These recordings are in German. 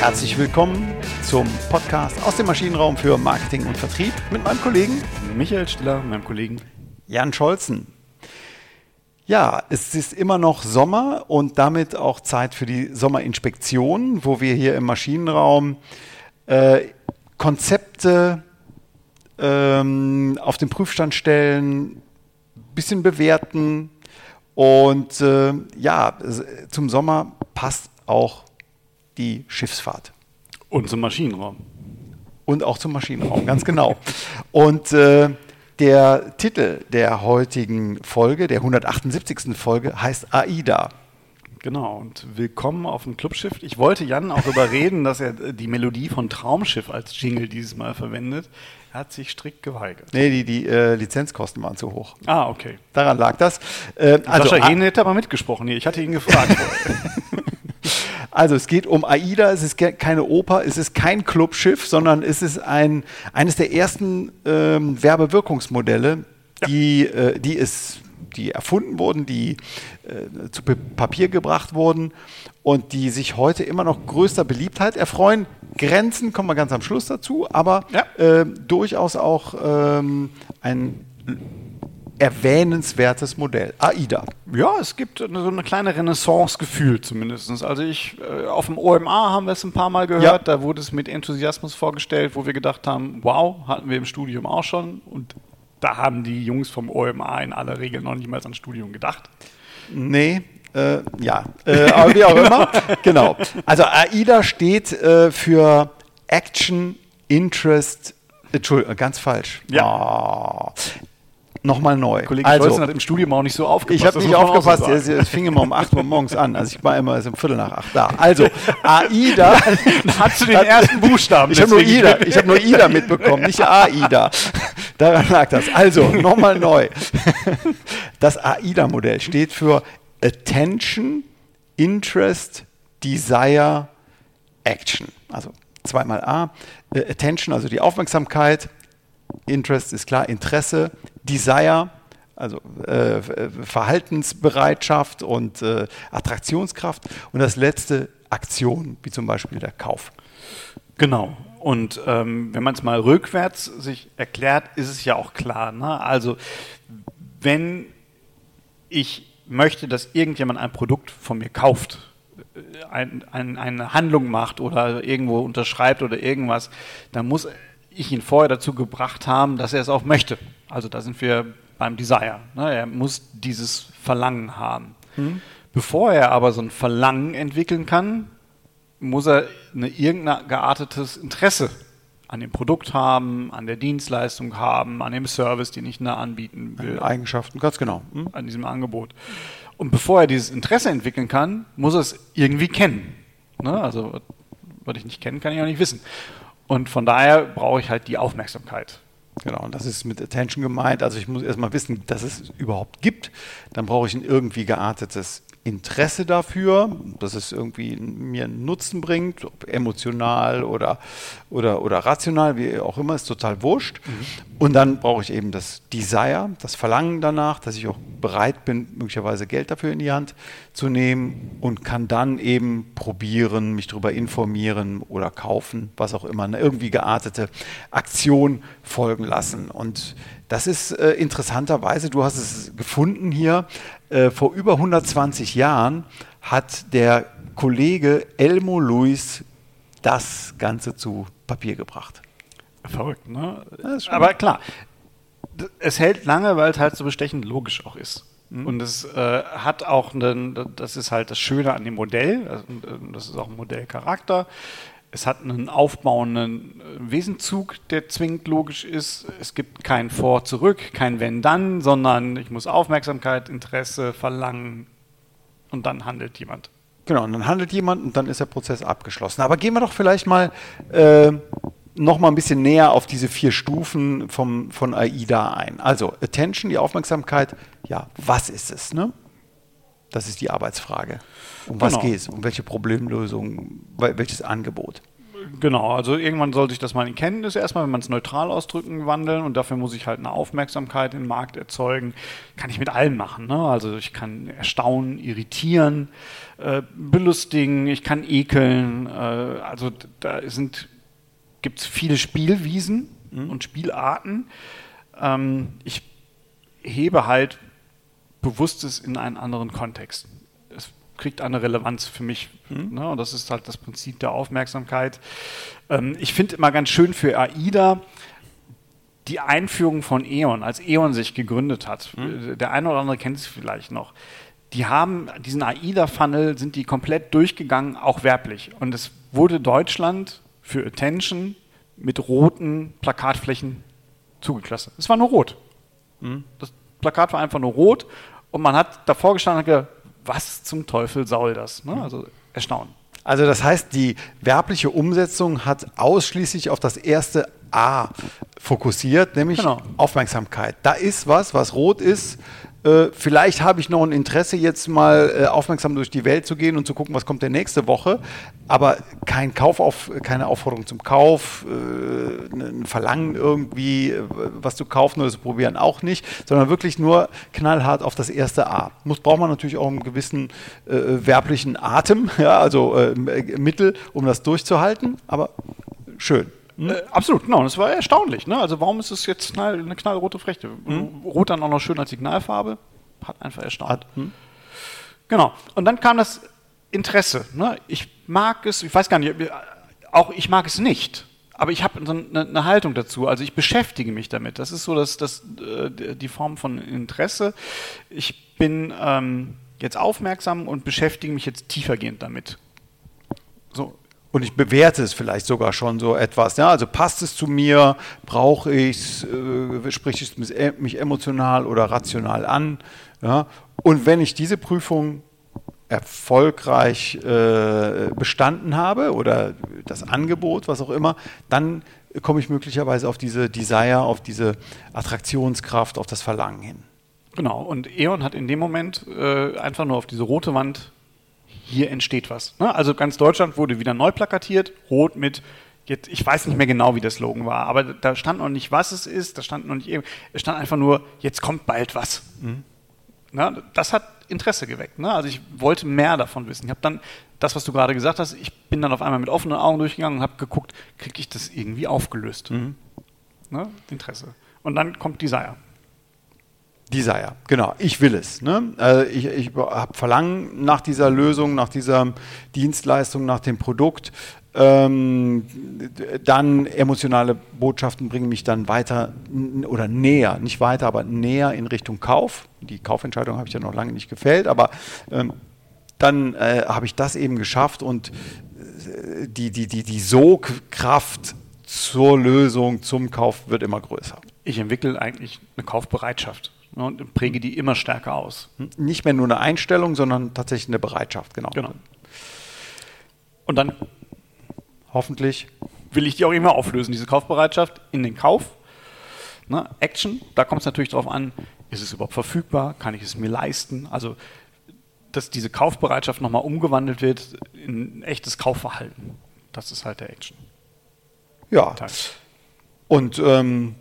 Herzlich willkommen zum Podcast aus dem Maschinenraum für Marketing und Vertrieb mit meinem Kollegen Michael Stiller, meinem Kollegen Jan Scholzen. Ja, es ist immer noch Sommer und damit auch Zeit für die Sommerinspektion, wo wir hier im Maschinenraum äh, Konzepte ähm, auf den Prüfstand stellen, bisschen bewerten und äh, ja, zum Sommer passt auch die Schiffsfahrt. Und zum Maschinenraum. Und auch zum Maschinenraum, ganz genau. Und äh, der Titel der heutigen Folge, der 178. Folge, heißt AIDA. Genau, und willkommen auf dem Clubschiff. Ich wollte Jan auch überreden, dass er die Melodie von Traumschiff als Jingle dieses Mal verwendet. Er hat sich strikt geweigert. Nee, die, die äh, Lizenzkosten waren zu hoch. Ah, okay. Daran lag das. Äh, also, Sascha Hehn hätte aber mitgesprochen hier. Ich hatte ihn gefragt. Also es geht um AIDA, es ist keine Oper, es ist kein Clubschiff, sondern es ist ein, eines der ersten ähm, Werbewirkungsmodelle, die, ja. äh, die, es, die erfunden wurden, die äh, zu Papier gebracht wurden und die sich heute immer noch größter Beliebtheit erfreuen. Grenzen kommen wir ganz am Schluss dazu, aber ja. äh, durchaus auch ähm, ein erwähnenswertes Modell. AIDA. Ja, es gibt so eine kleine Renaissance gefühlt zumindest. Also ich, äh, auf dem OMA haben wir es ein paar Mal gehört, ja. da wurde es mit Enthusiasmus vorgestellt, wo wir gedacht haben, wow, hatten wir im Studium auch schon und da haben die Jungs vom OMA in aller Regel noch nicht mal ans Studium gedacht. Nee, äh, ja, äh, aber wie auch immer. genau. Also AIDA steht äh, für Action, Interest, Entschuldigung, ganz falsch. Ja. Oh nochmal neu. Kollege also, Scholzen hat im Studium auch nicht so aufgepasst. Ich habe nicht aufgepasst, es, es fing immer um 8 Uhr morgens an. Also ich war immer erst um Viertel nach 8 da. Also, AIDA. Hast du den ersten Buchstaben? Ich habe nur IDA, ich habe nur IDA mitbekommen, nicht AIDA. Daran lag das. Also, nochmal neu. Das AIDA-Modell steht für Attention, Interest, Desire, Action. Also zweimal A. Attention, also die Aufmerksamkeit, Interest ist klar, Interesse, Desire, also äh, Verhaltensbereitschaft und äh, Attraktionskraft und das letzte Aktion, wie zum Beispiel der Kauf. Genau. Und ähm, wenn man es mal rückwärts sich erklärt, ist es ja auch klar. Ne? Also wenn ich möchte, dass irgendjemand ein Produkt von mir kauft, äh, ein, ein, eine Handlung macht oder irgendwo unterschreibt oder irgendwas, dann muss ich ihn vorher dazu gebracht haben, dass er es auch möchte. Also da sind wir beim Desire. Ne? Er muss dieses Verlangen haben. Hm. Bevor er aber so ein Verlangen entwickeln kann, muss er eine irgendein geartetes Interesse an dem Produkt haben, an der Dienstleistung haben, an dem Service, den ich da anbieten will. Eigenschaften, ganz genau. Hm? An diesem Angebot. Und bevor er dieses Interesse entwickeln kann, muss er es irgendwie kennen. Ne? Also, was ich nicht kenne, kann ich auch nicht wissen. Und von daher brauche ich halt die Aufmerksamkeit. Genau, und das ist mit Attention gemeint. Also ich muss erstmal wissen, dass es überhaupt gibt. Dann brauche ich ein irgendwie geartetes Interesse dafür, dass es irgendwie mir einen Nutzen bringt, ob emotional oder, oder, oder rational, wie auch immer, ist total wurscht. Mhm. Und dann brauche ich eben das Desire, das Verlangen danach, dass ich auch bereit bin, möglicherweise Geld dafür in die Hand zu nehmen und kann dann eben probieren, mich darüber informieren oder kaufen, was auch immer, eine irgendwie geartete Aktion folgen lassen. Und das ist äh, interessanterweise, du hast es gefunden hier, äh, vor über 120 Jahren hat der Kollege Elmo Luis das Ganze zu Papier gebracht. Verrückt, ne? Aber klar, es hält lange, weil es halt so bestechend logisch auch ist. Mhm. Und es äh, hat auch, einen, das ist halt das Schöne an dem Modell, also, das ist auch ein Modellcharakter. Es hat einen aufbauenden äh, Wesenzug, der zwingend logisch ist. Es gibt kein Vor, zurück, kein Wenn, dann, sondern ich muss Aufmerksamkeit, Interesse, Verlangen und dann handelt jemand. Genau, und dann handelt jemand und dann ist der Prozess abgeschlossen. Aber gehen wir doch vielleicht mal äh, noch mal ein bisschen näher auf diese vier Stufen vom, von AIDA ein. Also Attention, die Aufmerksamkeit, ja, was ist es? Ne? Das ist die Arbeitsfrage. Um was genau. geht es? Um welche Problemlösung? Welches Angebot? Genau, also irgendwann soll sich das mal in Kenntnis erstmal, wenn man es neutral ausdrücken, wandeln und dafür muss ich halt eine Aufmerksamkeit im Markt erzeugen. Kann ich mit allem machen. Ne? Also ich kann erstaunen, irritieren, äh, belustigen, ich kann ekeln. Äh, also da gibt es viele Spielwiesen mhm. und Spielarten. Ähm, ich hebe halt Bewusstes in einen anderen Kontext kriegt eine Relevanz für mich. Mhm. Ne? Und das ist halt das Prinzip der Aufmerksamkeit. Ähm, ich finde immer ganz schön für AIDA die Einführung von E.ON, als E.ON sich gegründet hat. Mhm. Der eine oder andere kennt es vielleicht noch. Die haben diesen AIDA-Funnel, sind die komplett durchgegangen, auch werblich. Und es wurde Deutschland für Attention mit roten Plakatflächen zugeklassen. Es war nur rot. Mhm. Das Plakat war einfach nur rot und man hat davor gestanden und gesagt, was zum Teufel soll das? Ne? Also erstaunen. Also das heißt, die werbliche Umsetzung hat ausschließlich auf das erste A fokussiert, nämlich genau. Aufmerksamkeit. Da ist was, was rot ist, äh, vielleicht habe ich noch ein Interesse, jetzt mal äh, aufmerksam durch die Welt zu gehen und zu gucken, was kommt der nächste Woche. Aber kein Kauf auf, keine Aufforderung zum Kauf, äh, ein Verlangen irgendwie, äh, was zu kaufen oder zu probieren auch nicht, sondern wirklich nur knallhart auf das erste A. Muss braucht man natürlich auch einen gewissen äh, werblichen Atem, ja, also äh, Mittel, um das durchzuhalten. Aber schön. Hm? Äh, absolut, genau. Das war erstaunlich. Ne? Also warum ist es jetzt knall, eine knallrote Frechte? Hm? Rot dann auch noch schön als Signalfarbe. Hat einfach erstaunt. Hm? Genau. Und dann kam das Interesse. Ne? Ich mag es, ich weiß gar nicht, auch ich mag es nicht. Aber ich habe so eine, eine, Haltung dazu. Also ich beschäftige mich damit. Das ist so das, das, äh, die Form von Interesse. Ich bin ähm, jetzt aufmerksam und beschäftige mich jetzt tiefergehend damit. So, und ich bewerte es vielleicht sogar schon so etwas. Ja? Also passt es zu mir, brauche ich es, äh, spricht es mich emotional oder rational an. Ja? Und wenn ich diese Prüfung erfolgreich äh, bestanden habe oder das Angebot, was auch immer, dann komme ich möglicherweise auf diese Desire, auf diese Attraktionskraft, auf das Verlangen hin. Genau, und E.ON hat in dem Moment äh, einfach nur auf diese rote Wand hier entsteht was. Ne? Also ganz Deutschland wurde wieder neu plakatiert, rot mit, jetzt, ich weiß nicht mehr genau, wie der Slogan war, aber da stand noch nicht, was es ist, da stand noch nicht, es stand einfach nur, jetzt kommt bald was. Mhm. Ne? Das hat Interesse geweckt. Ne? Also ich wollte mehr davon wissen. Ich habe dann das, was du gerade gesagt hast, ich bin dann auf einmal mit offenen Augen durchgegangen und habe geguckt, kriege ich das irgendwie aufgelöst? Mhm. Ne? Interesse. Und dann kommt Desire. Desire, genau. Ich will es. Ne? Also ich ich habe Verlangen nach dieser Lösung, nach dieser Dienstleistung, nach dem Produkt. Ähm, dann emotionale Botschaften bringen mich dann weiter oder näher, nicht weiter, aber näher in Richtung Kauf. Die Kaufentscheidung habe ich ja noch lange nicht gefällt, aber ähm, dann äh, habe ich das eben geschafft und äh, die, die, die, die Sogkraft zur Lösung, zum Kauf wird immer größer. Ich entwickle eigentlich eine Kaufbereitschaft und präge die immer stärker aus. Nicht mehr nur eine Einstellung, sondern tatsächlich eine Bereitschaft, genau. genau. Und dann hoffentlich will ich die auch immer auflösen, diese Kaufbereitschaft in den Kauf. Ne? Action, da kommt es natürlich darauf an, ist es überhaupt verfügbar, kann ich es mir leisten? Also, dass diese Kaufbereitschaft nochmal umgewandelt wird in ein echtes Kaufverhalten. Das ist halt der Action. Ja. Teil. Und ähm,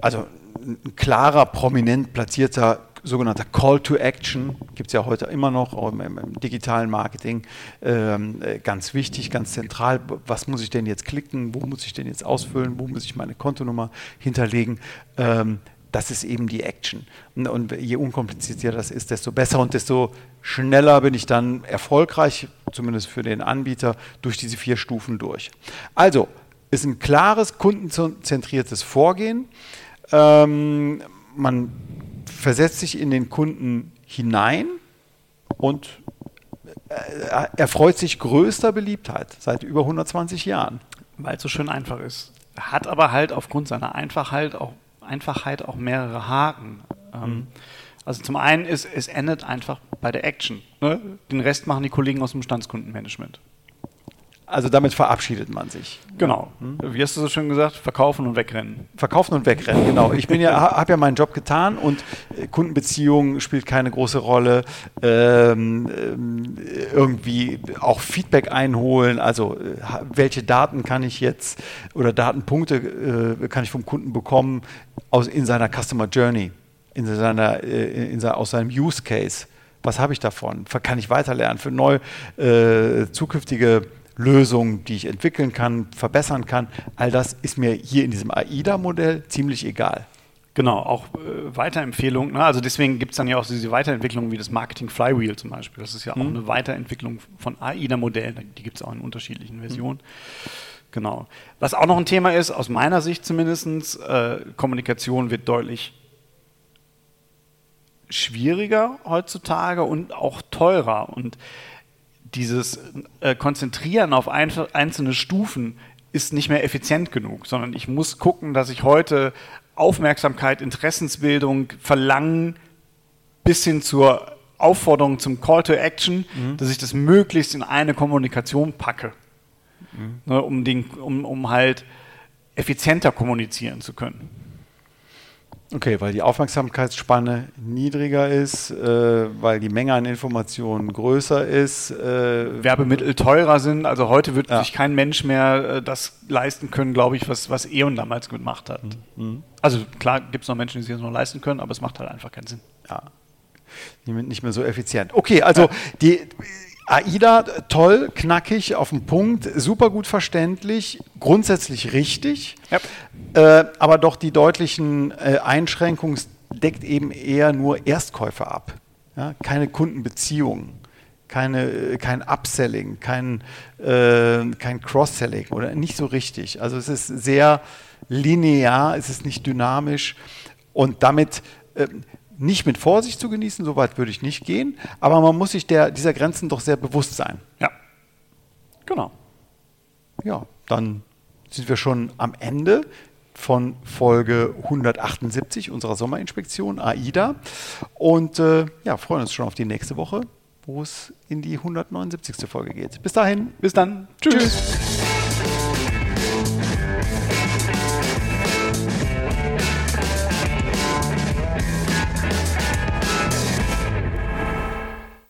also ein klarer, prominent platzierter sogenannter Call to Action, gibt es ja heute immer noch, im, im digitalen Marketing, ähm, äh, ganz wichtig, ganz zentral. Was muss ich denn jetzt klicken? Wo muss ich denn jetzt ausfüllen? Wo muss ich meine Kontonummer hinterlegen? Ähm, das ist eben die Action. Und je unkomplizierter das ist, desto besser und desto schneller bin ich dann erfolgreich, zumindest für den Anbieter, durch diese vier Stufen durch. Also, ist ein klares, kundenzentriertes Vorgehen. Ähm, man versetzt sich in den Kunden hinein und äh, erfreut sich größter Beliebtheit seit über 120 Jahren. Weil es so schön einfach ist. Hat aber halt aufgrund seiner Einfachheit auch, Einfachheit auch mehrere Haken. Ähm, mhm. Also zum einen ist, es endet einfach bei der Action. Ne? Den Rest machen die Kollegen aus dem Bestandskundenmanagement. Also damit verabschiedet man sich. Genau. Wie hast du so schön gesagt? Verkaufen und wegrennen. Verkaufen und wegrennen, genau. Ich bin ja, habe ja meinen Job getan und äh, Kundenbeziehung spielt keine große Rolle. Ähm, ähm, irgendwie auch Feedback einholen. Also äh, welche Daten kann ich jetzt oder Datenpunkte äh, kann ich vom Kunden bekommen aus, in seiner Customer Journey, in seiner, äh, in seiner, aus seinem Use Case. Was habe ich davon? Kann ich weiterlernen für neu äh, zukünftige Lösungen, die ich entwickeln kann, verbessern kann. All das ist mir hier in diesem AIDA-Modell ziemlich egal. Genau, auch äh, Weiterempfehlung. Ne? Also deswegen gibt es dann ja auch diese Weiterentwicklung wie das Marketing Flywheel zum Beispiel. Das ist ja auch mhm. eine Weiterentwicklung von AIDA-Modellen. Die gibt es auch in unterschiedlichen Versionen. Mhm. Genau. Was auch noch ein Thema ist, aus meiner Sicht zumindest, äh, Kommunikation wird deutlich schwieriger heutzutage und auch teurer. Und dieses äh, Konzentrieren auf ein, einzelne Stufen ist nicht mehr effizient genug, sondern ich muss gucken, dass ich heute Aufmerksamkeit, Interessensbildung, Verlangen bis hin zur Aufforderung zum Call to Action, mhm. dass ich das möglichst in eine Kommunikation packe, mhm. ne, um, den, um, um halt effizienter kommunizieren zu können. Okay, weil die Aufmerksamkeitsspanne niedriger ist, äh, weil die Menge an Informationen größer ist. Äh, Werbemittel teurer sind. Also heute wird ja. sich kein Mensch mehr äh, das leisten können, glaube ich, was, was E.ON damals gemacht hat. Mhm. Also klar gibt es noch Menschen, die sich das noch leisten können, aber es macht halt einfach keinen Sinn. Ja. Nicht mehr so effizient. Okay, also ja. die AIDA, toll, knackig, auf den Punkt, super gut verständlich, grundsätzlich richtig, ja. äh, aber doch die deutlichen äh, Einschränkungen deckt eben eher nur Erstkäufer ab. Ja? Keine Kundenbeziehungen, keine, äh, kein Upselling, kein, äh, kein Cross-Selling oder nicht so richtig. Also es ist sehr linear, es ist nicht dynamisch und damit äh, nicht mit Vorsicht zu genießen, so weit würde ich nicht gehen, aber man muss sich der, dieser Grenzen doch sehr bewusst sein. Ja, genau. Ja, dann sind wir schon am Ende von Folge 178 unserer Sommerinspektion AIDA und äh, ja, freuen uns schon auf die nächste Woche, wo es in die 179. Folge geht. Bis dahin. Bis dann. Tschüss. Tschüss.